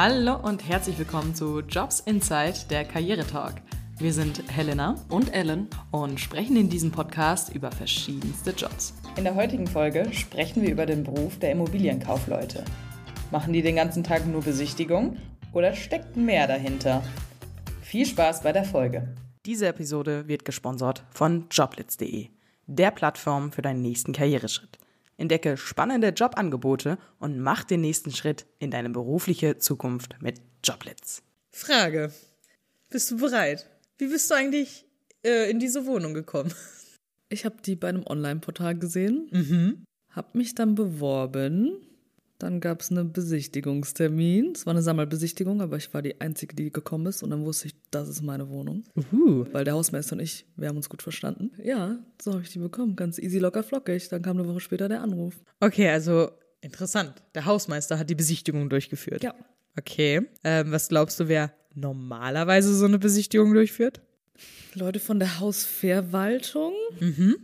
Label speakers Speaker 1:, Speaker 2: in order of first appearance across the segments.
Speaker 1: Hallo und herzlich willkommen zu Jobs Inside, der Karrieretalk. Wir sind Helena
Speaker 2: und Ellen
Speaker 1: und sprechen in diesem Podcast über verschiedenste Jobs.
Speaker 3: In der heutigen Folge sprechen wir über den Beruf der Immobilienkaufleute. Machen die den ganzen Tag nur Besichtigung oder steckt mehr dahinter? Viel Spaß bei der Folge.
Speaker 1: Diese Episode wird gesponsert von joblitz.de, der Plattform für deinen nächsten Karriereschritt. Entdecke spannende Jobangebote und mach den nächsten Schritt in deine berufliche Zukunft mit Joblitz.
Speaker 2: Frage. Bist du bereit? Wie bist du eigentlich äh, in diese Wohnung gekommen?
Speaker 4: Ich habe die bei einem Online-Portal gesehen,
Speaker 2: Mhm.
Speaker 4: habe mich dann beworben. Dann gab es einen Besichtigungstermin. Es war eine Sammelbesichtigung, aber ich war die Einzige, die gekommen ist. Und dann wusste ich, das ist meine Wohnung.
Speaker 1: Uh.
Speaker 4: Weil der Hausmeister und ich, wir haben uns gut verstanden. Ja, so habe ich die bekommen. Ganz easy, locker, flockig. Dann kam eine Woche später der Anruf.
Speaker 2: Okay, also interessant. Der Hausmeister hat die Besichtigung durchgeführt.
Speaker 4: Ja.
Speaker 2: Okay. Ähm, was glaubst du, wer normalerweise so eine Besichtigung durchführt?
Speaker 4: Leute von der Hausverwaltung
Speaker 2: Mhm.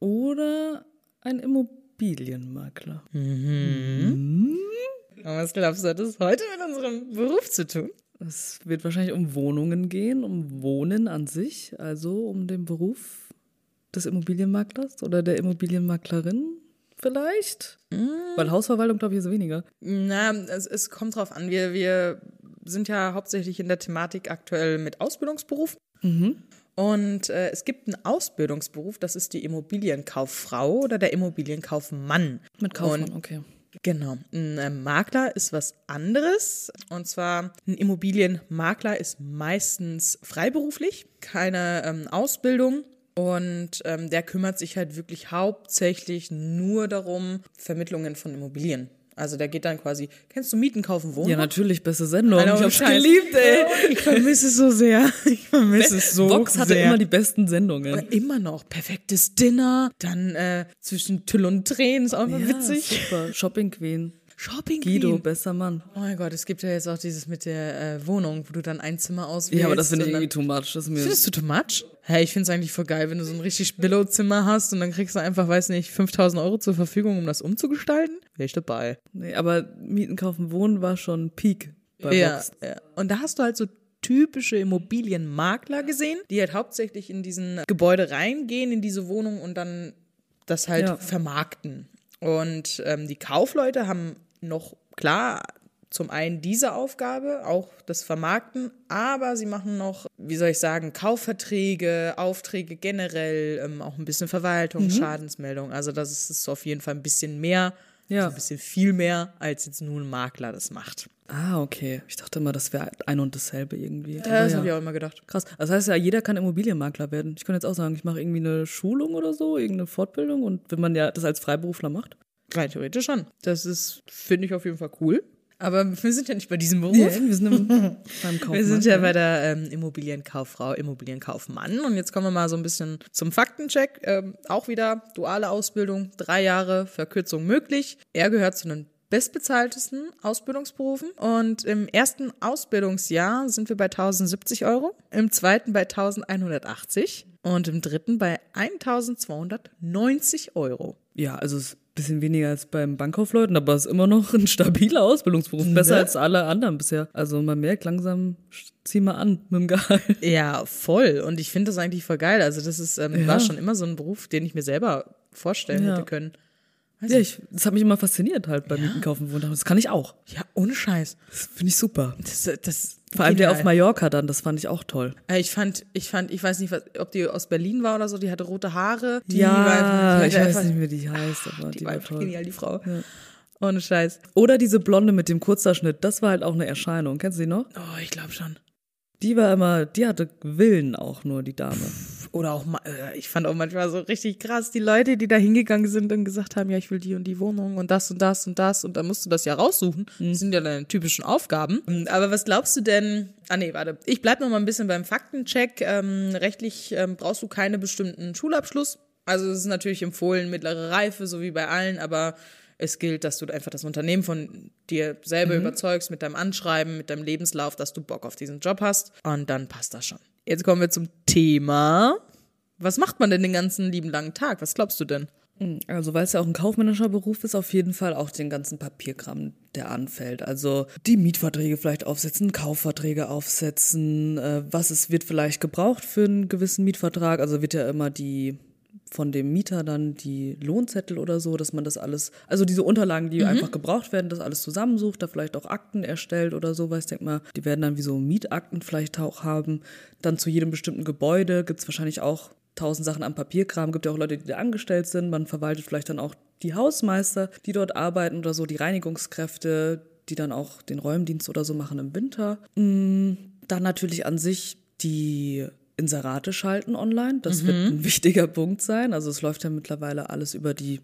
Speaker 4: oder ein Immobilienmakler.
Speaker 2: Und was glaubst du, hat das heute mit unserem Beruf zu tun?
Speaker 4: Es wird wahrscheinlich um Wohnungen gehen, um Wohnen an sich, also um den Beruf des Immobilienmaklers oder der Immobilienmaklerin vielleicht. Weil Hausverwaltung, glaube ich, ist weniger.
Speaker 2: Na, es, es kommt drauf an. Wir, wir sind ja hauptsächlich in der Thematik aktuell mit Ausbildungsberuf. Und äh, es gibt einen Ausbildungsberuf, das ist die Immobilienkauffrau oder der Immobilienkaufmann.
Speaker 4: Mit Kaufmann,
Speaker 2: Und
Speaker 4: okay.
Speaker 2: Genau. Ein äh, Makler ist was anderes. Und zwar ein Immobilienmakler ist meistens freiberuflich, keine ähm, Ausbildung. Und ähm, der kümmert sich halt wirklich hauptsächlich nur darum, Vermittlungen von Immobilien. Also der geht dann quasi, kennst du Mieten, kaufen, wohnen?
Speaker 4: Ja, natürlich, beste Sendung.
Speaker 2: Alter,
Speaker 4: ich hab's
Speaker 2: Scheiß.
Speaker 4: geliebt, ey.
Speaker 2: Ich vermisse es so sehr. Ich vermisse es so
Speaker 4: Vox hatte
Speaker 2: sehr.
Speaker 4: immer die besten Sendungen.
Speaker 2: Aber immer noch. Perfektes Dinner. Dann äh, zwischen Tüll und Tränen. Ist auch immer
Speaker 4: Ja,
Speaker 2: witzig.
Speaker 4: Super. Shopping Queen.
Speaker 2: Shopping
Speaker 4: Guido,
Speaker 2: Queen.
Speaker 4: bester Mann.
Speaker 2: Oh mein Gott, es gibt ja jetzt auch dieses mit der äh, Wohnung, wo du dann ein Zimmer auswählst.
Speaker 4: Ja, aber das finde ich irgendwie too much. Das mir
Speaker 2: Findest du too much? Hey, ich finde es eigentlich voll geil, wenn du so ein richtig Billo-Zimmer hast und dann kriegst du einfach, weiß nicht, 5000 Euro zur Verfügung, um das umzugestalten. Wäre ich dabei.
Speaker 4: nee, aber Mieten, Kaufen, Wohnen war schon Peak bei
Speaker 2: Ja,
Speaker 4: Vox.
Speaker 2: ja. Und da hast du halt so typische Immobilienmakler gesehen, die halt hauptsächlich in diesen Gebäude reingehen, in diese Wohnung und dann das halt
Speaker 4: Ja.
Speaker 2: vermarkten. Und ähm, die Kaufleute haben noch, klar, zum einen diese Aufgabe, auch das Vermarkten, aber sie machen noch, wie soll ich sagen, Kaufverträge, Aufträge generell, ähm, auch ein bisschen Verwaltung, Schadensmeldung. Also das ist, ist auf jeden Fall ein bisschen mehr,
Speaker 4: Ja.
Speaker 2: so ein bisschen viel mehr, als jetzt nur ein Makler das macht.
Speaker 4: Ah, okay. Ich dachte immer, das wäre ein und dasselbe irgendwie.
Speaker 2: Ja,
Speaker 4: Aber
Speaker 2: das
Speaker 4: ja.
Speaker 2: habe ich auch immer gedacht.
Speaker 4: Krass. Das heißt ja, jeder kann Immobilienmakler werden. Ich kann jetzt auch sagen, ich mache irgendwie eine Schulung oder so, irgendeine Fortbildung und wenn man ja das als Freiberufler macht.
Speaker 2: Rein theoretisch schon. Das ist, finde ich auf jeden Fall cool. Aber wir sind ja nicht bei diesem Beruf.
Speaker 4: wir sind im, beim Kaufmann.
Speaker 2: Wir sind ja bei der ähm, Immobilienkauffrau, Immobilienkaufmann. Und jetzt kommen wir mal so ein bisschen zum Faktencheck. Ähm, auch wieder duale Ausbildung, drei Jahre Verkürzung möglich. Er gehört zu den bestbezahltesten Ausbildungsberufen. Und im ersten Ausbildungsjahr sind wir bei 1070 Euro, im zweiten bei 1180 und im dritten bei 1290 Euro.
Speaker 4: Ja, also es bisschen weniger als beim Bankkaufleuten, aber es ist immer noch ein stabiler Ausbildungsberuf. Besser
Speaker 2: Ne?
Speaker 4: als alle anderen bisher. Also man merkt langsam, zieh mal an mit dem Gehalt.
Speaker 2: Ja, voll. Und ich finde das eigentlich voll geil. Also das ist, ähm,
Speaker 4: Ja.
Speaker 2: war schon immer so ein Beruf, den ich mir selber vorstellen
Speaker 4: Ja.
Speaker 2: hätte können.
Speaker 4: Ja, ich, das hat mich immer fasziniert halt beim Mieten, Kaufen, Wohnen. Das kann ich auch.
Speaker 2: Ja, ohne Scheiß.
Speaker 4: Das finde ich super.
Speaker 2: Das, das
Speaker 4: Vor allem der auf Mallorca dann, das fand ich auch toll.
Speaker 2: Äh, Ich fand, ich fand, ich weiß nicht, was, ob die aus Berlin war oder so, die hatte rote Haare. Die
Speaker 4: ja,
Speaker 2: war,
Speaker 4: ich weiß
Speaker 2: einfach-
Speaker 4: nicht, wie die heißt, aber die,
Speaker 2: Die war
Speaker 4: toll.
Speaker 2: genial, die Frau. Ohne Scheiß.
Speaker 4: Oder diese Blonde mit dem Kurzerschnitt, das war halt auch eine Erscheinung. Kennst du die noch?
Speaker 2: Oh, ich glaube schon.
Speaker 4: Die war immer, die hatte Willen auch nur, die Dame.
Speaker 2: Oder auch, äh, ich fand auch manchmal so richtig krass, die Leute, die da hingegangen sind und gesagt haben, ja, ich will die und die Wohnung und das und das und das und dann musst du das ja raussuchen. Das sind ja deine typischen Aufgaben. Aber was glaubst du denn, ah nee, warte, ich bleib noch mal ein bisschen beim Faktencheck. Ähm, rechtlich ähm, brauchst du keinen bestimmten Schulabschluss. Also es ist natürlich empfohlen, mittlere Reife, so wie bei allen, aber es gilt, dass du einfach das Unternehmen von dir selber überzeugst mit deinem Anschreiben, mit deinem Lebenslauf, dass du Bock auf diesen Job hast und dann passt das schon. Jetzt kommen wir zum Thema. Was macht man denn den ganzen lieben langen Tag? Was glaubst du denn?
Speaker 4: Also weil es ja auch ein kaufmännischer Beruf ist, auf jeden Fall auch den ganzen Papierkram, der anfällt. Also die Mietverträge vielleicht aufsetzen, Kaufverträge aufsetzen, äh, was es wird vielleicht gebraucht für einen gewissen Mietvertrag. Also wird ja immer die von dem Mieter dann die Lohnzettel oder so, dass man das alles, also diese Unterlagen, die einfach gebraucht werden, das alles zusammensucht, da vielleicht auch Akten erstellt oder sowas. Ich denke mal, die werden dann wie so Mietakten vielleicht auch haben. Dann zu jedem bestimmten Gebäude gibt es wahrscheinlich auch tausend Sachen am Papierkram. Gibt ja auch Leute, die da angestellt sind. Man verwaltet vielleicht dann auch die Hausmeister, die dort arbeiten oder so, die Reinigungskräfte, die dann auch den Räumdienst oder so machen im Winter. Mm, Dann natürlich an sich die Inserate schalten online. Das wird ein wichtiger Punkt sein. Also es läuft ja mittlerweile alles über die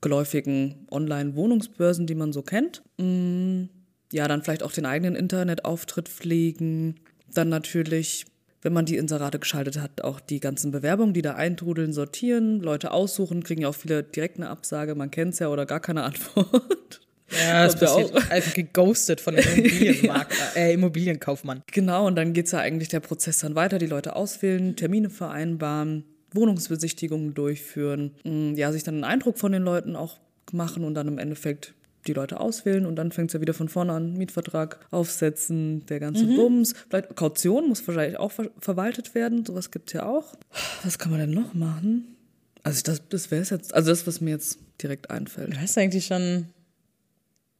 Speaker 4: geläufigen Online-Wohnungsbörsen, die man so kennt. Mm, Ja, dann vielleicht auch den eigenen Internetauftritt pflegen. Dann natürlich, wenn man die Inserate geschaltet hat, auch die ganzen Bewerbungen, die da eintrudeln, sortieren, Leute aussuchen, kriegen ja auch viele direkt eine Absage, man kennt es ja oder gar keine Antwort.
Speaker 2: Ja, das passiert einfach geghostet von dem Immobilienmakler, äh, Immobilienkaufmann.
Speaker 4: Genau, und dann geht's ja eigentlich der Prozess dann weiter, die Leute auswählen, Termine vereinbaren, Wohnungsbesichtigungen durchführen, mm, ja, sich dann einen Eindruck von den Leuten auch machen und dann im Endeffekt die Leute auswählen und dann fängt's ja wieder von vorne an, Mietvertrag aufsetzen, der ganze Bums. Vielleicht Kaution muss wahrscheinlich auch ver verwaltet werden, sowas gibt's ja auch. Was kann man denn noch machen? Also das, das wäre es jetzt, also das, was mir jetzt direkt einfällt.
Speaker 2: Du hast eigentlich schon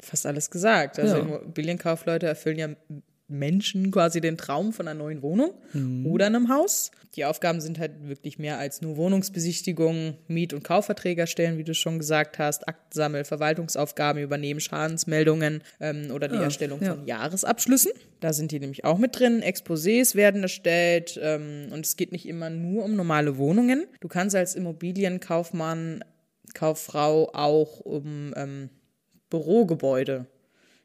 Speaker 2: fast alles gesagt. Also
Speaker 4: Ja.
Speaker 2: Immobilienkaufleute erfüllen ja Menschen quasi den Traum von einer neuen Wohnung oder einem Haus. Die Aufgaben sind halt wirklich mehr als nur Wohnungsbesichtigung, Miet- und Kaufverträge erstellen, wie du schon gesagt hast, Aktensammel, Verwaltungsaufgaben übernehmen, Schadensmeldungen ähm, oder die Erstellung
Speaker 4: ja.
Speaker 2: von Jahresabschlüssen. Da sind die nämlich auch mit drin. Exposés werden erstellt ähm, und es geht nicht immer nur um normale Wohnungen. Du kannst als Immobilienkaufmann, Kauffrau auch um ähm, Bürogebäude.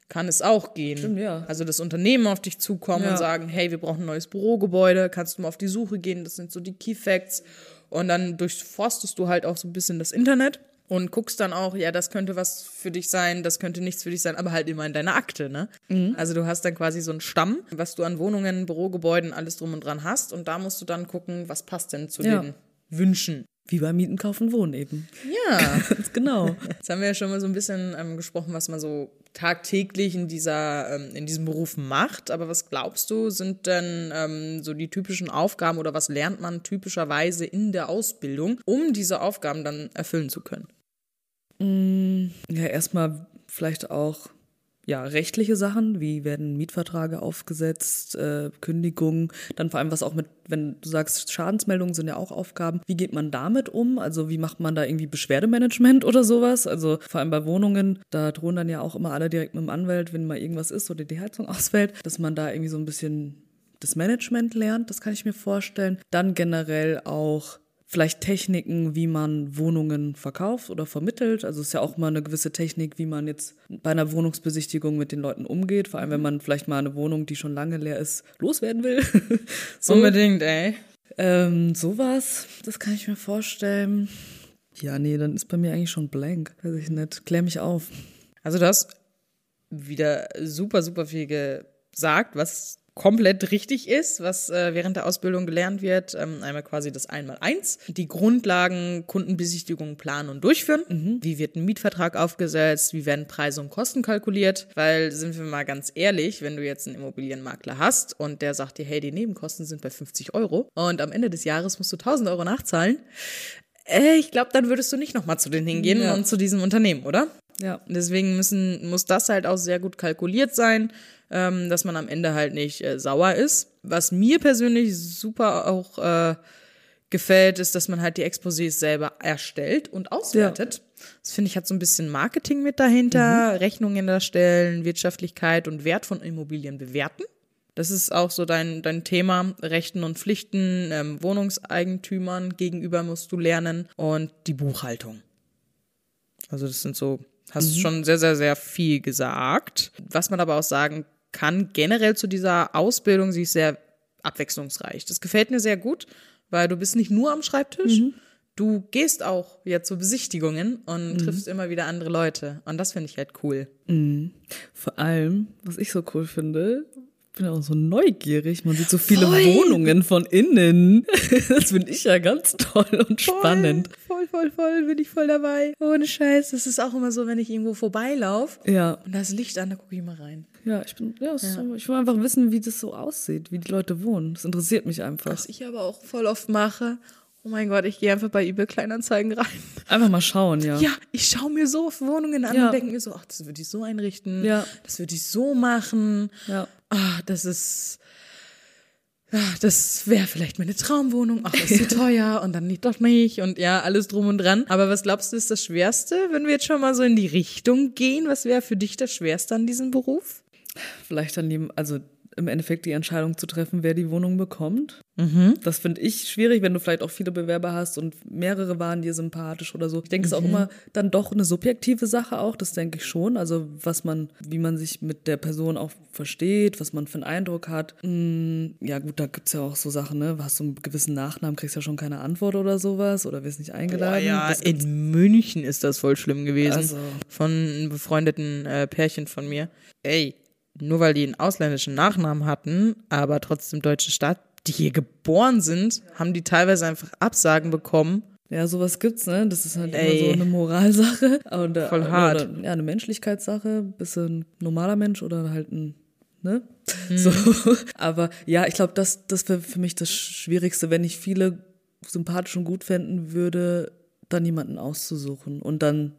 Speaker 2: Kann es auch gehen.
Speaker 4: Stimmt, ja.
Speaker 2: Also das Unternehmen auf dich zukommen
Speaker 4: Ja.
Speaker 2: und sagen, hey, wir brauchen ein neues Bürogebäude, kannst du mal auf die Suche gehen, das sind so die Key Facts. Und dann durchforstest du halt auch so ein bisschen das Internet und guckst dann auch, ja, das könnte was für dich sein, das könnte nichts für dich sein, aber halt immer in deiner Akte, ne? Also du hast dann quasi so einen Stamm, was du an Wohnungen, Bürogebäuden, alles drum und dran hast und da musst du dann gucken, was passt denn zu
Speaker 4: Ja.
Speaker 2: den Wünschen.
Speaker 4: Wie beim Mieten, Kaufen, Wohnen eben.
Speaker 2: Ja.
Speaker 4: Ganz genau.
Speaker 2: Jetzt haben wir ja schon mal so ein bisschen ähm, gesprochen, was man so tagtäglich in dieser, ähm, in diesem Beruf macht. Aber was glaubst du, sind denn ähm, so die typischen Aufgaben oder was lernt man typischerweise in der Ausbildung, um diese Aufgaben dann erfüllen zu können?
Speaker 4: Ja, erstmal vielleicht auch ja, rechtliche Sachen, wie werden Mietverträge aufgesetzt, äh, Kündigungen, dann vor allem was auch mit, wenn du sagst, Schadensmeldungen sind ja auch Aufgaben, wie geht man damit um? Also wie macht man da irgendwie Beschwerdemanagement oder sowas? Also vor allem bei Wohnungen, da drohen dann ja auch immer alle direkt mit dem Anwalt, wenn mal irgendwas ist oder die Heizung ausfällt, dass man da irgendwie so ein bisschen das Management lernt, das kann ich mir vorstellen. Dann generell auch vielleicht Techniken, wie man Wohnungen verkauft oder vermittelt. Also es ist ja auch mal eine gewisse Technik, wie man jetzt bei einer Wohnungsbesichtigung mit den Leuten umgeht. Vor allem, wenn man vielleicht mal eine Wohnung, die schon lange leer ist, loswerden will. so,
Speaker 2: Unbedingt, ey.
Speaker 4: ähm, sowas, das kann ich mir vorstellen. Ja, nee, dann ist bei mir eigentlich schon blank. Weiß ich nicht. Klär mich auf.
Speaker 2: Also du hast wieder super, super viel gesagt, was komplett richtig ist, was äh, während der Ausbildung gelernt wird. Ähm, einmal quasi das Einmaleins, die Grundlagen Kundenbesichtigung planen und durchführen. Wie wird ein Mietvertrag aufgesetzt? Wie werden Preise und Kosten kalkuliert? Weil, sind wir mal ganz ehrlich, wenn du jetzt einen Immobilienmakler hast und der sagt dir, hey, die Nebenkosten sind bei 50 Euro und am Ende des Jahres musst du 1000 Euro nachzahlen, äh, ich glaube, dann würdest du nicht nochmal zu denen hingehen
Speaker 4: Ja.
Speaker 2: und zu diesem Unternehmen, oder?
Speaker 4: Ja.
Speaker 2: Deswegen müssen, muss das halt auch sehr gut kalkuliert sein, ähm, dass man am Ende halt nicht äh, sauer ist. Was mir persönlich super auch äh, gefällt, ist, dass man halt die Exposés selber erstellt und auswertet. Das finde ich hat so ein bisschen Marketing mit dahinter, Rechnungen erstellen, Wirtschaftlichkeit und Wert von Immobilien bewerten. Das ist auch so dein, dein Thema, Rechten und Pflichten, ähm, Wohnungseigentümern gegenüber musst du lernen und die Buchhaltung. Also das sind so, hast schon sehr, sehr, sehr viel gesagt. Was man aber auch sagen kann, generell zu dieser Ausbildung, sie ist sehr abwechslungsreich. Das gefällt mir sehr gut, weil du bist nicht nur am Schreibtisch, du gehst auch ja zu Besichtigungen und triffst immer wieder andere Leute. Und das finde ich halt cool.
Speaker 4: Vor allem, was ich so cool finde, bin auch so neugierig. Man sieht so viele Wohnungen von innen. Das finde ich ja ganz toll und spannend.
Speaker 2: Voll. voll, voll, voll, bin ich voll dabei. Ohne Scheiß. Das ist auch immer so, wenn ich irgendwo vorbeilaufe
Speaker 4: Ja.
Speaker 2: und da ist Licht an, da gucke ich mal rein.
Speaker 4: Ja, ich bin, ja, ist einfach- ich will einfach wissen, wie das so aussieht, wie die Leute wohnen. Das interessiert mich einfach.
Speaker 2: Was ich aber auch voll oft mache, oh mein Gott, ich gehe einfach bei eBay Kleinanzeigen rein.
Speaker 4: Einfach mal schauen, ja.
Speaker 2: Ja, ich schaue mir so oft Wohnungen an
Speaker 4: Ja.
Speaker 2: und denke mir so, ach, das würde ich so einrichten.
Speaker 4: Ja.
Speaker 2: Das würde ich so machen.
Speaker 4: Ja.
Speaker 2: Ah, das ist. Ah, das wäre vielleicht meine Traumwohnung. Ach, das ist zu teuer und dann nicht doch nicht und ja, alles drum und dran. Aber was glaubst du, ist das Schwerste, wenn wir jetzt schon mal so in die Richtung gehen? Was wäre für dich das Schwerste an diesem Beruf?
Speaker 4: Vielleicht dann die, also im Endeffekt die Entscheidung zu treffen, wer die Wohnung bekommt. Das finde ich schwierig, wenn du vielleicht auch viele Bewerber hast und mehrere waren dir sympathisch oder so. Ich denke, es ist auch immer dann doch eine subjektive Sache auch, das denke ich schon. Also was man, wie man sich mit der Person auch versteht, was man für einen Eindruck hat. Mm, Ja gut, da gibt's ja auch so Sachen, ne? Hast du einen gewissen Nachnamen, kriegst ja schon keine Antwort oder sowas oder wirst nicht eingeladen. Das gibt's-
Speaker 2: in München ist das voll schlimm gewesen.
Speaker 4: Also.
Speaker 2: Von einem befreundeten äh, Pärchen von mir. Ey, nur weil die einen ausländischen Nachnamen hatten, aber trotzdem deutsche Stadt, die hier geboren sind, haben die teilweise einfach Absagen bekommen.
Speaker 4: Ja, sowas gibt's, ne? Das ist halt
Speaker 2: Ey.
Speaker 4: immer so eine Moralsache. Und, äh,
Speaker 2: Voll hart.
Speaker 4: Oder, ja, eine Menschlichkeitssache. Bist du ein normaler Mensch oder halt ein, ne?
Speaker 2: Mhm.
Speaker 4: So. Aber ja, ich glaube, das, das wäre für mich das Schwierigste, wenn ich viele sympathisch und gut fänden würde, dann jemanden auszusuchen. Und dann,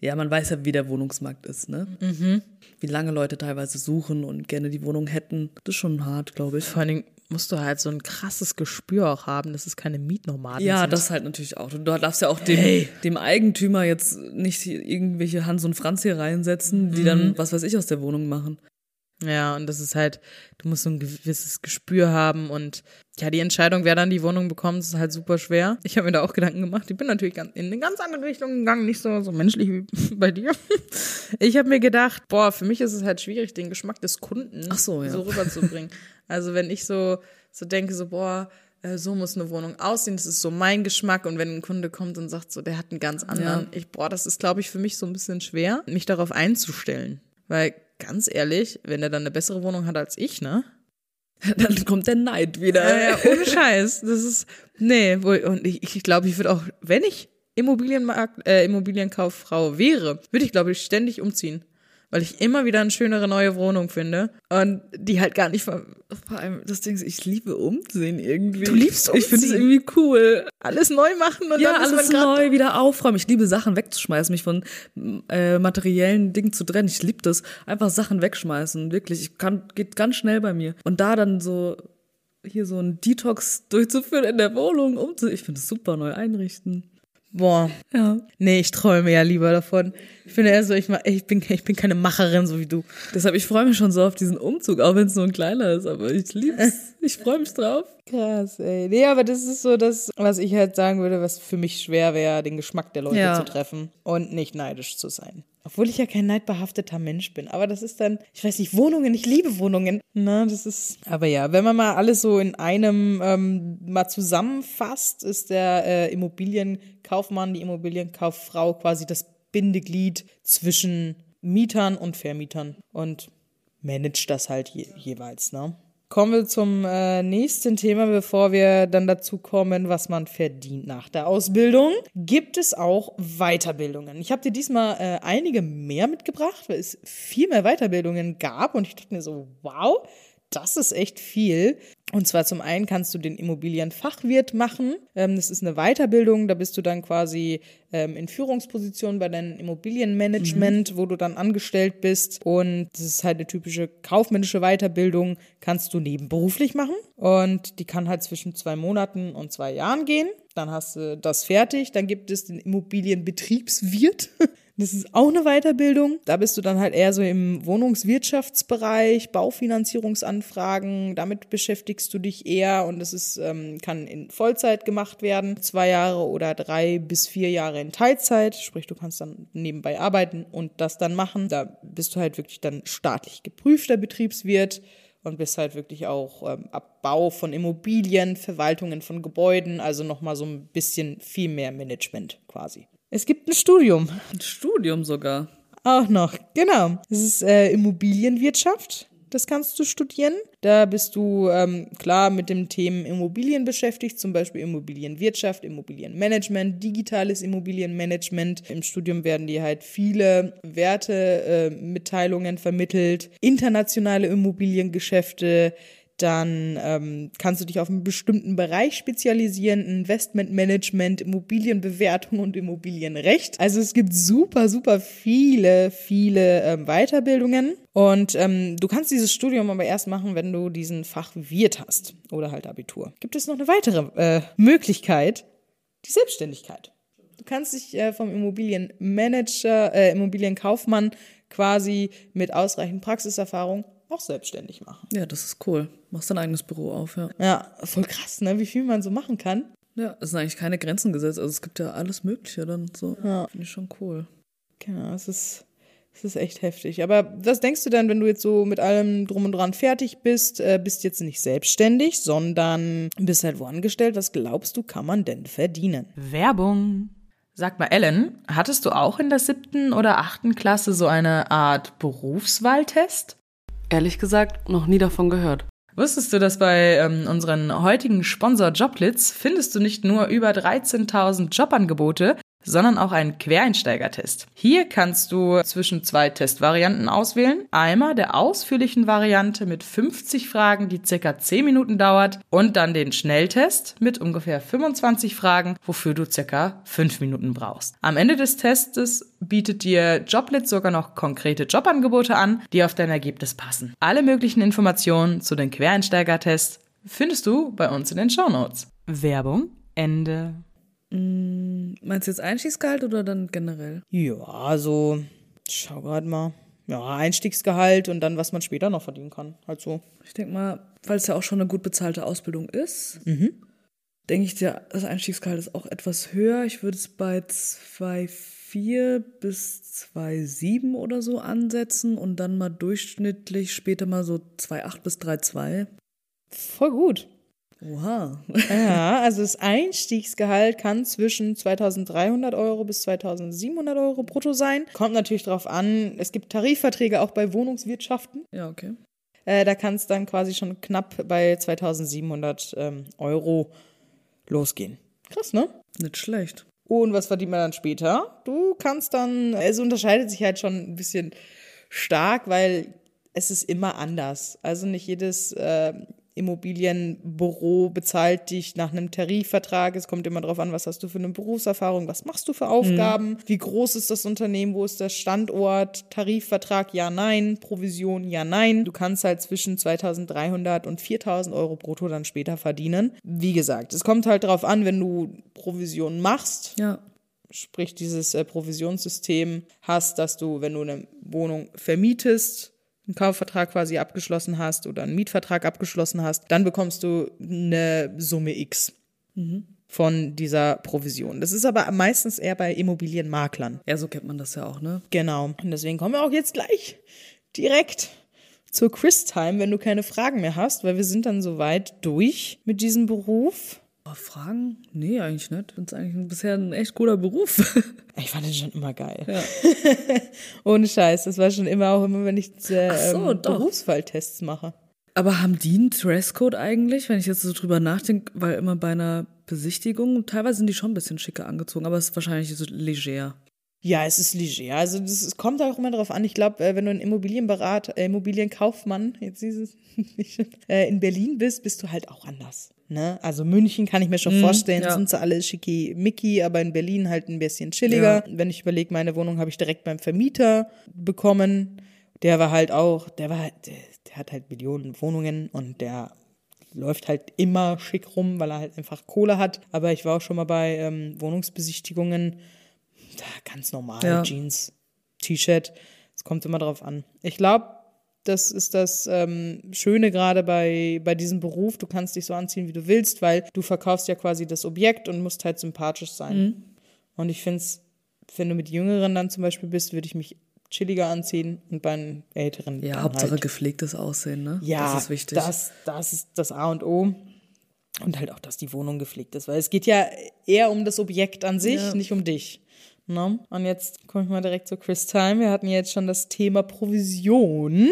Speaker 4: ja, man weiß ja, wie der Wohnungsmarkt ist, ne?
Speaker 2: Mhm.
Speaker 4: Wie lange Leute teilweise suchen und gerne die Wohnung hätten. Das ist schon hart, glaube ich.
Speaker 2: Vor allen Dingen musst du halt so ein krasses Gespür auch haben, dass es keine Mietnomaden
Speaker 4: Ja,
Speaker 2: sind.
Speaker 4: das halt natürlich auch. Du darfst ja auch dem, dem Eigentümer jetzt nicht irgendwelche Hans und Franz hier reinsetzen, die dann was weiß ich aus der Wohnung machen.
Speaker 2: Ja, und das ist halt, du musst so ein gewisses Gespür haben und ja, die Entscheidung, wer dann die Wohnung bekommt, ist halt super schwer. Ich habe mir da auch Gedanken gemacht. Ich bin natürlich in eine ganz andere Richtung gegangen, nicht so, so menschlich wie bei dir. Ich habe mir gedacht, boah, für mich ist es halt schwierig, den Geschmack des Kunden
Speaker 4: so, ja.
Speaker 2: so rüberzubringen. also wenn ich so, so denke, so, boah, äh, so muss eine Wohnung aussehen, das ist so mein Geschmack und wenn ein Kunde kommt und sagt so, der hat einen ganz anderen,
Speaker 4: Ja.
Speaker 2: ich, boah, das ist, glaube ich, für mich so ein bisschen schwer, mich darauf einzustellen. Weil, ganz ehrlich, wenn er dann eine bessere Wohnung hat als ich, ne?
Speaker 4: Dann kommt der Neid wieder.
Speaker 2: Ja, ja, ohne Scheiß. Das ist, nee, wohl, und ich, ich glaube, ich würde auch, wenn ich Immobilienmarkt, äh, Immobilienkauffrau wäre, würde ich, glaube ich, ständig umziehen. Weil ich immer wieder eine schönere neue Wohnung finde und die halt gar nicht ver
Speaker 4: Vor allem, das Ding ist, ich liebe Umziehen irgendwie.
Speaker 2: Du liebst
Speaker 4: Ich finde es irgendwie cool.
Speaker 2: alles neu machen und
Speaker 4: Ja,
Speaker 2: dann
Speaker 4: alles neu, wieder aufräumen. Ich liebe Sachen wegzuschmeißen, mich von äh, materiellen Dingen zu trennen. Ich liebe das. Einfach Sachen wegschmeißen, wirklich. Ich kann, geht ganz schnell bei mir. Und da dann so hier so ein Detox durchzuführen in der Wohnung, um zu, ich finde es super neu einrichten.
Speaker 2: Boah,
Speaker 4: Ja.
Speaker 2: nee, ich träume ja lieber davon. Ich finde eher so, ich, ich, bin, ich bin keine Macherin, so wie du.
Speaker 4: Deshalb, ich freue mich schon so auf diesen Umzug, auch wenn es nur ein kleiner ist, aber ich lieb's. Ich freue mich drauf.
Speaker 2: Krass, ey. Nee, aber das ist so das, was ich halt sagen würde, was für mich schwer wäre, den Geschmack der Leute
Speaker 4: Ja.
Speaker 2: zu treffen und nicht neidisch zu sein. Obwohl ich ja kein neidbehafteter Mensch bin. Aber das ist dann, ich weiß nicht, Wohnungen, ich liebe Wohnungen. Na, das ist. Aber ja, wenn man mal alles so in einem ähm, mal zusammenfasst, ist der äh, Immobilienkaufmann, die Immobilienkauffrau quasi das Bindeglied zwischen Mietern und Vermietern und managt das halt je jeweils, ne? Kommen wir zum äh, nächsten Thema, bevor wir dann dazu kommen, was man verdient nach der Ausbildung. Gibt es auch Weiterbildungen? Ich habe dir diesmal äh, einige mehr mitgebracht, weil es viel mehr Weiterbildungen gab und ich dachte mir so, wow, das ist echt viel. Und zwar zum einen kannst du den Immobilienfachwirt machen. Ähm, das ist eine Weiterbildung. Da bist du dann quasi ähm, in Führungsposition bei deinem Immobilienmanagement, wo du dann angestellt bist. Und das ist halt eine typische kaufmännische Weiterbildung. Kannst du nebenberuflich machen. Und die kann halt zwischen zwei Monaten und zwei Jahren gehen. Dann hast du das fertig. Dann gibt es den Immobilienbetriebswirt. Das ist auch eine Weiterbildung. Da bist du dann halt eher so im Wohnungswirtschaftsbereich, Baufinanzierungsanfragen. Damit beschäftigst du dich eher und das ist, ähm, kann in Vollzeit gemacht werden. Zwei Jahre oder drei bis vier Jahre in Teilzeit. Sprich, du kannst dann nebenbei arbeiten und das dann machen. Da bist du halt wirklich dann staatlich geprüfter Betriebswirt und bist halt wirklich auch ähm, Abbau von Immobilien, Verwaltungen von Gebäuden, also nochmal so ein bisschen viel mehr Management quasi. Es gibt ein Studium,
Speaker 4: Ein Studium sogar.
Speaker 2: auch noch, genau. Es ist äh, Immobilienwirtschaft. Das kannst du studieren. Da bist du ähm, klar mit dem Themen Immobilien beschäftigt, zum Beispiel Immobilienwirtschaft, Immobilienmanagement, digitales Immobilienmanagement. Im Studium werden dir halt viele Wertemitteilungen äh, vermittelt, internationale Immobiliengeschäfte, dann ähm, kannst du dich auf einen bestimmten Bereich spezialisieren, Investmentmanagement, Immobilienbewertung und Immobilienrecht. Also es gibt super, super viele, viele ähm, Weiterbildungen. Und ähm, du kannst dieses Studium aber erst machen, wenn du diesen Fach Wirt hast oder halt Abitur. Gibt es noch eine weitere äh, Möglichkeit? Die Selbstständigkeit. Du kannst dich äh, vom Immobilienmanager, äh, Immobilienkaufmann quasi mit ausreichend Praxiserfahrung auch selbstständig machen.
Speaker 4: Ja, das ist cool. Machst dein eigenes Büro auf, ja.
Speaker 2: Ja, voll krass, ne? Wie viel man so machen kann.
Speaker 4: Ja, es sind eigentlich keine Grenzen gesetzt. Also es gibt ja alles Mögliche dann so. Ja. Finde ich schon cool.
Speaker 2: Genau, es ist, es ist echt heftig. Aber was denkst du dann, wenn du jetzt so mit allem drum und dran fertig bist, äh, bist jetzt nicht selbstständig, sondern bist halt wo angestellt? Was glaubst du, kann man denn verdienen?
Speaker 1: Werbung. Sag mal, Ellen, hattest du auch in der siebten oder achten Klasse so eine Art Berufswahltest?
Speaker 4: Ehrlich gesagt, noch nie davon gehört.
Speaker 1: Wusstest du, dass bei ähm, unseren heutigen Sponsor Joblitz findest du nicht nur über 13.000 Jobangebote, sondern auch einen Quereinsteigertest. Hier kannst du zwischen zwei Testvarianten auswählen. Einmal der ausführlichen Variante mit 50 Fragen, die circa 10 Minuten dauert und dann den Schnelltest mit ungefähr 25 Fragen, wofür du circa 5 Minuten brauchst. Am Ende des Testes bietet dir Joblit sogar noch konkrete Jobangebote an, die auf dein Ergebnis passen. Alle möglichen Informationen zu den Quereinsteigertests findest du bei uns in den Shownotes. Werbung Ende.
Speaker 4: Mm, meinst du jetzt Einstiegsgehalt oder dann generell?
Speaker 2: Ja, also, schau gerade mal. Ja, Einstiegsgehalt und dann, was man später noch verdienen kann. Halt so.
Speaker 4: Ich denke mal, weil es ja auch schon eine gut bezahlte Ausbildung ist, mhm. denke ich, der, das Einstiegsgehalt ist auch etwas höher. Ich würde es bei 2,4 bis 2,7 oder so ansetzen und dann mal durchschnittlich später mal so 2,8 bis 3,2.
Speaker 2: Voll gut.
Speaker 4: Oha.
Speaker 2: ja, also das Einstiegsgehalt kann zwischen 2300 Euro bis 2700 Euro brutto sein. Kommt natürlich drauf an. Es gibt Tarifverträge auch bei Wohnungswirtschaften.
Speaker 4: Ja, okay.
Speaker 2: Äh, da kann es dann quasi schon knapp bei 2700 ähm, Euro losgehen. Krass, ne?
Speaker 4: Nicht schlecht.
Speaker 2: Und was verdient man dann später? Du kannst dann, es unterscheidet sich halt schon ein bisschen stark, weil es ist immer anders. Also nicht jedes äh, Immobilienbüro bezahlt dich nach einem Tarifvertrag. Es kommt immer darauf an, was hast du für eine Berufserfahrung, was machst du für Aufgaben, mhm. wie groß ist das Unternehmen, wo ist der Standort, Tarifvertrag, ja, nein, Provision, ja, nein. Du kannst halt zwischen 2300 und 4000 Euro brutto dann später verdienen. Wie gesagt, es kommt halt darauf an, wenn du Provision machst.
Speaker 4: Ja
Speaker 2: sprich dieses äh, Provisionssystem hast, dass du, wenn du eine Wohnung vermietest, einen Kaufvertrag quasi abgeschlossen hast oder einen Mietvertrag abgeschlossen hast, dann bekommst du eine Summe X. Mhm. Von dieser Provision. Das ist aber meistens eher bei Immobilienmaklern.
Speaker 4: Ja, so kennt man das ja auch, ne?
Speaker 2: Genau. Und deswegen kommen wir auch jetzt gleich direkt zur Chris-Time, wenn du keine Fragen mehr hast, weil wir sind dann soweit durch mit diesem Beruf.
Speaker 4: Oh, Fragen? Nee, eigentlich nicht. Ich finde es eigentlich bisher ein echt cooler Beruf.
Speaker 2: ich fand den schon immer geil.
Speaker 4: Ja.
Speaker 2: Ohne Scheiß. Das war schon immer auch immer, wenn ich äh, so, ähm, Berufsfalltests mache.
Speaker 4: Aber haben die einen Dresscode eigentlich, wenn ich jetzt so drüber nachdenke, weil immer bei einer Besichtigung, teilweise sind die schon ein bisschen schicker angezogen, aber es ist wahrscheinlich so leger.
Speaker 2: Ja, es ist leger. Also das, es kommt auch immer darauf an. Ich glaube, äh, wenn du ein Immobilienberater, äh, Immobilienkaufmann, jetzt dieses, äh, in Berlin bist, bist du halt auch anders. Ne? Also München kann ich mir schon mm, vorstellen, ja. sind sie alle schicki Mickey, aber in Berlin halt ein bisschen chilliger. Ja. Wenn ich überlege, meine Wohnung habe ich direkt beim Vermieter bekommen. Der war halt auch, der war, der, der hat halt Millionen Wohnungen und der läuft halt immer schick rum, weil er halt einfach Kohle hat. Aber ich war auch schon mal bei ähm, Wohnungsbesichtigungen ganz normal, ja. Jeans, T-Shirt. Es kommt immer drauf an. Ich glaube, das ist das ähm, Schöne gerade bei, bei diesem Beruf. Du kannst dich so anziehen, wie du willst, weil du verkaufst ja quasi das Objekt und musst halt sympathisch sein. Mhm. Und ich finde es, wenn du mit Jüngeren dann zum Beispiel bist, würde ich mich chilliger anziehen und bei einem Älteren.
Speaker 4: Ja, Hauptsache halt. gepflegtes Aussehen, ne?
Speaker 2: Ja, das ist wichtig. Das, das ist das A und O. Und halt auch, dass die Wohnung gepflegt ist, weil es geht ja eher um das Objekt an sich, ja. nicht um dich. Ne? Und jetzt komme ich mal direkt zu Chris Time. Wir hatten jetzt schon das Thema Provision.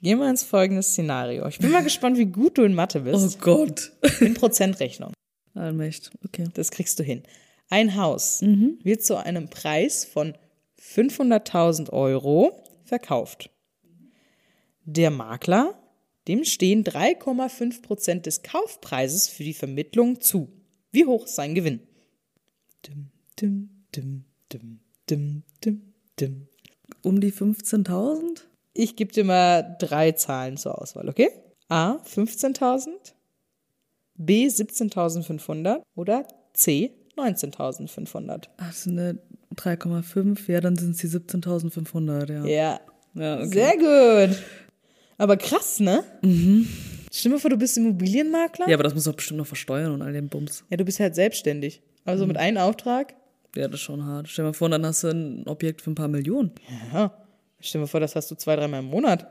Speaker 2: gehen wir ins folgende Szenario. Ich bin mal gespannt, wie gut du in Mathe
Speaker 4: Oh
Speaker 2: bist.
Speaker 4: Gott.
Speaker 2: In Prozentrechnung.
Speaker 4: Allmächt. Okay.
Speaker 2: Das kriegst du hin. Ein Haus wird zu einem Preis von 500.000 Euro verkauft. Der Makler, dem stehen 3,5 Prozent des Kaufpreises für die Vermittlung zu. Wie hoch ist sein Gewinn? Dim, dim, dim, dim, dim, dim, dim.
Speaker 4: Um die 15.000?
Speaker 2: Ich gebe dir mal drei Zahlen zur Auswahl, okay? A 15.000, B 17.500 oder C 19.500.
Speaker 4: Ach, das sind eine 3,5. Ja, dann sind es die 17.500, ja.
Speaker 2: Ja,
Speaker 4: Ja, okay.
Speaker 2: sehr gut. Aber krass, ne? Mhm. Stell dir mal vor, du bist Immobilienmakler.
Speaker 4: Ja, aber das muss doch bestimmt noch versteuern und all den Bums.
Speaker 2: Ja, du bist halt selbstständig. Also mit einem Auftrag.
Speaker 4: Ja, das ist schon hart. Stell dir mal vor, dann hast du ein Objekt für ein paar Millionen.
Speaker 2: Ja. Stell dir mal vor, das hast du zwei, dreimal im Monat.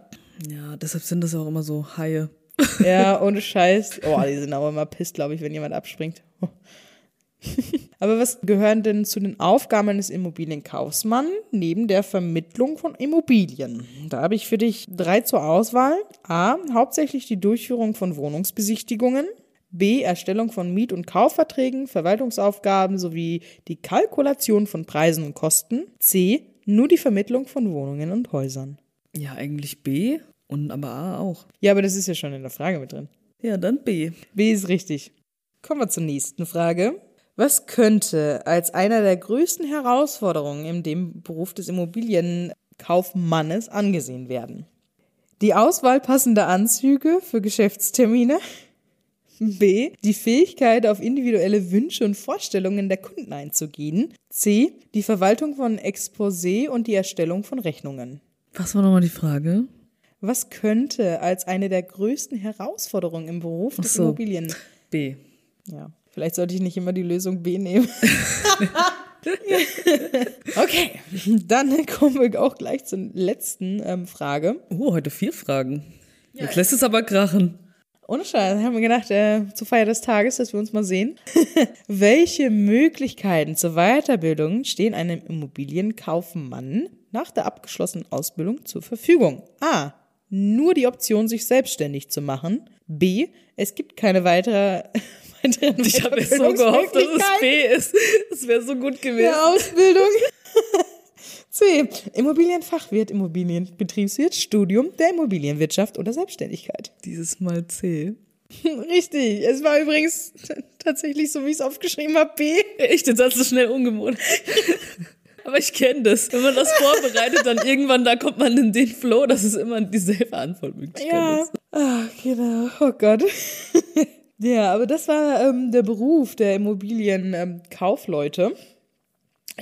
Speaker 4: Ja, deshalb sind das auch immer so Haie.
Speaker 2: Ja, ohne Scheiß. Oh, die sind aber immer pisst, glaube ich, wenn jemand abspringt. Aber was gehören denn zu den Aufgaben eines Immobilienkaufsmanns neben der Vermittlung von Immobilien? Da habe ich für dich drei zur Auswahl. A. Hauptsächlich die Durchführung von Wohnungsbesichtigungen. B. Erstellung von Miet- und Kaufverträgen, Verwaltungsaufgaben sowie die Kalkulation von Preisen und Kosten. C. Nur die Vermittlung von Wohnungen und Häusern.
Speaker 4: Ja, eigentlich B und aber A auch.
Speaker 2: Ja, aber das ist ja schon in der Frage mit drin.
Speaker 4: Ja, dann B.
Speaker 2: B ist richtig. Kommen wir zur nächsten Frage. Was könnte als einer der größten Herausforderungen in dem Beruf des Immobilienkaufmannes angesehen werden? Die Auswahl passender Anzüge für Geschäftstermine. B. Die Fähigkeit, auf individuelle Wünsche und Vorstellungen der Kunden einzugehen. C. Die Verwaltung von Exposé und die Erstellung von Rechnungen.
Speaker 4: Was war nochmal die Frage?
Speaker 2: Was könnte als eine der größten Herausforderungen im Beruf des
Speaker 4: so.
Speaker 2: Immobilien
Speaker 4: B.
Speaker 2: ja, vielleicht sollte ich nicht immer die Lösung B nehmen. okay, dann kommen wir auch gleich zur letzten ähm, Frage.
Speaker 4: Oh, heute vier Fragen. Jetzt lässt es aber krachen.
Speaker 2: Ohne Scheiß, haben wir gedacht, äh, zur Feier des Tages, dass wir uns mal sehen. Welche Möglichkeiten zur Weiterbildung stehen einem Immobilienkaufmann nach der abgeschlossenen Ausbildung zur Verfügung? A. Nur die Option, sich selbstständig zu machen. B. Es gibt keine weitere, weiteren
Speaker 4: Ich habe so gehofft, dass es B ist. Das wäre so gut gewesen.
Speaker 2: der Ausbildung. C. Immobilienfachwirt, Immobilienbetriebswirt, Studium der Immobilienwirtschaft oder Selbstständigkeit.
Speaker 4: Dieses Mal C.
Speaker 2: Richtig. Es war übrigens tatsächlich so, wie ich es aufgeschrieben habe, B.
Speaker 4: Echt, jetzt hast du schnell umgemodelt. Aber ich kenne das. Wenn man das vorbereitet, dann irgendwann, da kommt man in den Flow, dass es immer dieselbe Antwortmöglichkeit
Speaker 2: Ja.
Speaker 4: ist.
Speaker 2: Ah, genau. Oh Gott. ja, aber das war ähm, der Beruf der Immobilienkaufleute.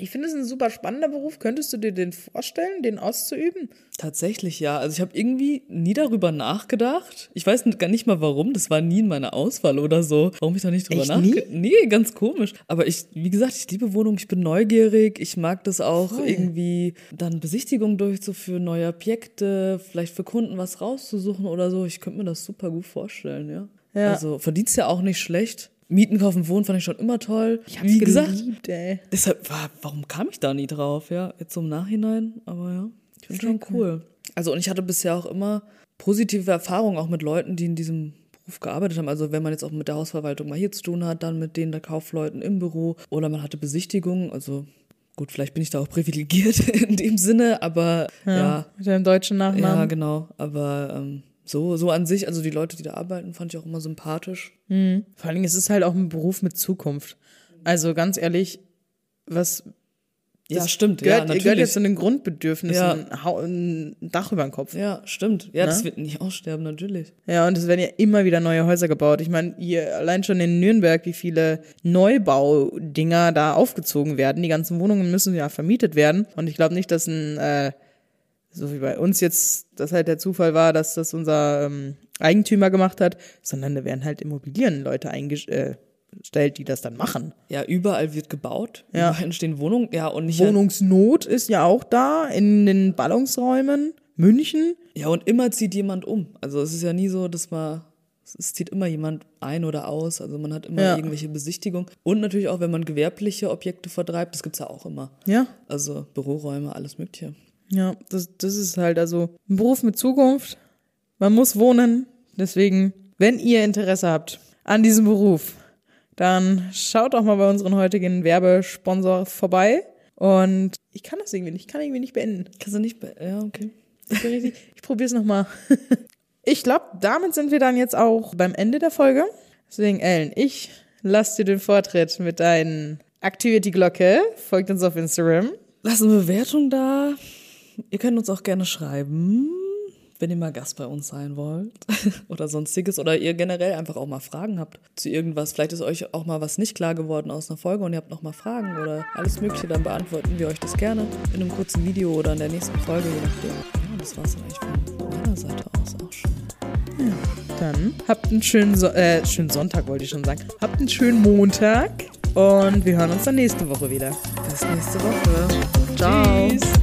Speaker 2: Ich finde es ein super spannender Beruf. Könntest du dir den vorstellen, den auszuüben?
Speaker 4: Tatsächlich, ja. Also ich habe irgendwie nie darüber nachgedacht. Ich weiß gar nicht mal warum. Das war nie in meiner Auswahl oder so. Warum ich da nicht drüber nachgedacht Nee, ganz komisch. Aber ich, wie gesagt, ich liebe Wohnungen. Ich bin neugierig. Ich mag das auch
Speaker 2: Voll.
Speaker 4: irgendwie dann Besichtigungen durchzuführen, neue Objekte, vielleicht für Kunden was rauszusuchen oder so. Ich könnte mir das super gut vorstellen, ja.
Speaker 2: Ja.
Speaker 4: Also verdienst ja auch nicht schlecht. Mieten, kaufen, wohnen fand ich schon immer toll.
Speaker 2: Ich hab's
Speaker 4: wie gesagt,
Speaker 2: geliebt, ey.
Speaker 4: Deshalb, war, warum kam ich da nie drauf? Ja, jetzt so im Nachhinein, aber ja, ich finde schon cool. Also, und ich hatte bisher auch immer positive Erfahrungen auch mit Leuten, die in diesem Beruf gearbeitet haben. Also, wenn man jetzt auch mit der Hausverwaltung mal hier zu tun hat, dann mit denen der Kaufleuten im Büro oder man hatte Besichtigungen. Also, gut, vielleicht bin ich da auch privilegiert in dem Sinne, aber ja,
Speaker 2: Mit deinem deutschen
Speaker 4: ja,
Speaker 2: Nachnamen.
Speaker 4: genau. Aber ähm, so, so an sich, also die Leute, die da arbeiten, fand ich auch immer sympathisch.
Speaker 2: Vor allen Dingen, es ist halt auch ein Beruf mit Zukunft. Also ganz ehrlich, was
Speaker 4: Ja,
Speaker 2: das
Speaker 4: stimmt.
Speaker 2: gehört,
Speaker 4: ja, natürlich.
Speaker 2: gehört jetzt zu den Grundbedürfnissen,
Speaker 4: Ja.
Speaker 2: ein, Dach über den Kopf.
Speaker 4: ja, stimmt. Ja, das
Speaker 2: Ne?
Speaker 4: wird nicht aussterben, natürlich.
Speaker 2: Ja, und es werden ja immer wieder neue Häuser gebaut. Ich meine, hier allein schon in Nürnberg, wie viele Neubaudinger da aufgezogen werden. Die ganzen Wohnungen müssen ja vermietet werden. Und ich glaube nicht, dass ein, äh, so wie bei uns jetzt, das halt der Zufall war, dass das unser ähm, Eigentümer gemacht hat, sondern da werden halt Immobilienleute eingestellt, die das dann machen.
Speaker 4: Ja, überall wird gebaut.
Speaker 2: Ja.
Speaker 4: Überall entstehen Wohnungen. Ja, und nicht.
Speaker 2: Wohnungsnot ist ja auch da in den Ballungsräumen. München.
Speaker 4: Ja, und immer zieht jemand um. Also es ist ja nie so, dass man. Es zieht immer jemand ein oder aus. Also man hat immer
Speaker 2: Ja.
Speaker 4: irgendwelche Besichtigungen. Und natürlich auch, wenn man gewerbliche Objekte vertreibt, das gibt's ja auch immer.
Speaker 2: Ja.
Speaker 4: Also Büroräume, alles Mögliche.
Speaker 2: Ja, das, das ist halt also ein Beruf mit Zukunft. Man muss wohnen. Deswegen, wenn ihr Interesse habt an diesem Beruf, dann schaut doch mal bei unseren heutigen Werbesponsor vorbei. Und ich kann das irgendwie nicht, ich kann irgendwie nicht beenden.
Speaker 4: Kannst du nicht. Be ja, okay.
Speaker 2: Ich, richtig, ich probiere es nochmal. Ich glaube, damit sind wir dann jetzt auch beim Ende der Folge. Deswegen, Ellen, ich lass dir den Vortritt mit deinen Aktiviert die Glocke, folgt uns auf Instagram.
Speaker 4: Lasst eine Bewertung da. Ihr könnt uns auch gerne schreiben, wenn ihr mal Gast bei uns sein wollt oder sonstiges oder ihr generell einfach auch mal Fragen habt zu irgendwas. Vielleicht ist euch auch mal was nicht klar geworden aus einer Folge und ihr habt noch mal Fragen oder alles Mögliche, dann beantworten wir euch das gerne in einem kurzen Video oder in der nächsten Folge, je nachdem. Ja, das war's dann eigentlich von meiner Seite aus auch schon.
Speaker 2: Dann habt einen schönen, so äh, schönen Sonntag, wollte ich schon sagen. Habt einen schönen Montag und wir hören uns dann nächste Woche wieder.
Speaker 4: Bis nächste Woche. Ciao.
Speaker 2: Tschüss.